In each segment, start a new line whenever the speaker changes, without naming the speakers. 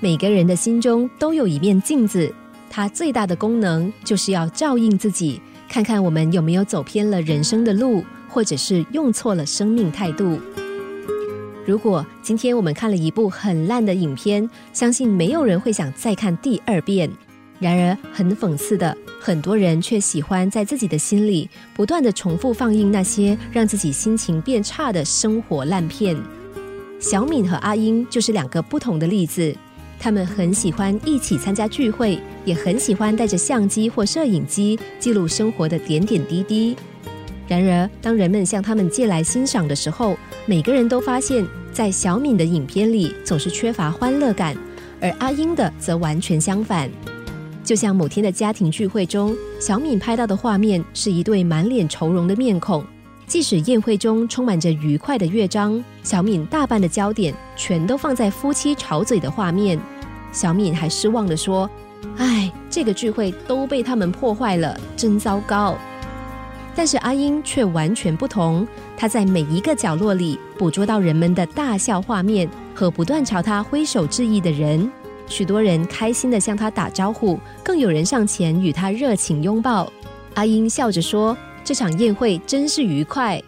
每个人的心中都有一面镜子，它最大的功能就是要照应自己，看看我们有没有走偏了人生的路，或者是用错了生命态度。如果今天我们看了一部很烂的影片，相信没有人会想再看第二遍。然而，很讽刺的，很多人却喜欢在自己的心里不断的重复放映那些让自己心情变差的生活烂片。小敏和阿英就是两个不同的例子。他们很喜欢一起参加聚会，也很喜欢带着相机或摄影机记录生活的点点滴滴。然而，当人们向他们借来欣赏的时候，每个人都发现，在小敏的影片里总是缺乏欢乐感，而阿英的则完全相反。就像某天的家庭聚会中，小敏拍到的画面是一对满脸愁容的面孔。即使宴会中充满着愉快的乐章，小敏大半的焦点全都放在夫妻吵嘴的画面。小敏还失望地说：“唉，这个聚会都被他们破坏了，真糟糕。”但是阿英却完全不同，她在每一个角落里捕捉到人们的大笑画面和不断朝她挥手致意的人。许多人开心地向他打招呼，更有人上前与他热情拥抱。阿英笑着说：“这场宴会真是愉快。”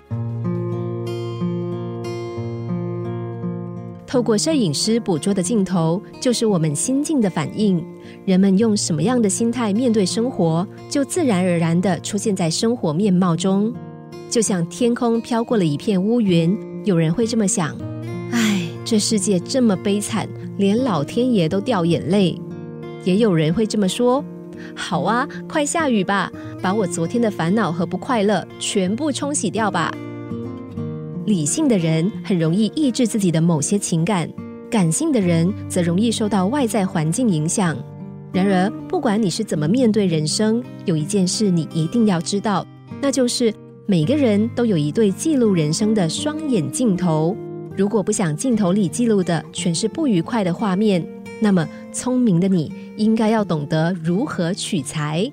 透过摄影师捕捉的镜头，就是我们心境的反应。人们用什么样的心态面对生活，就自然而然地出现在生活面貌中。就像天空飘过了一片乌云，有人会这么想：“唉，这世界这么悲惨。”连老天爷都掉眼泪，也有人会这么说：“好啊，快下雨吧，把我昨天的烦恼和不快乐全部冲洗掉吧。”理性的人很容易抑制自己的某些情感，感性的人则容易受到外在环境影响。然而，不管你是怎么面对人生，有一件事你一定要知道，那就是每个人都有一对记录人生的双眼镜头。如果不想镜头里记录的全是不愉快的画面，那么聪明的你应该要懂得如何取材。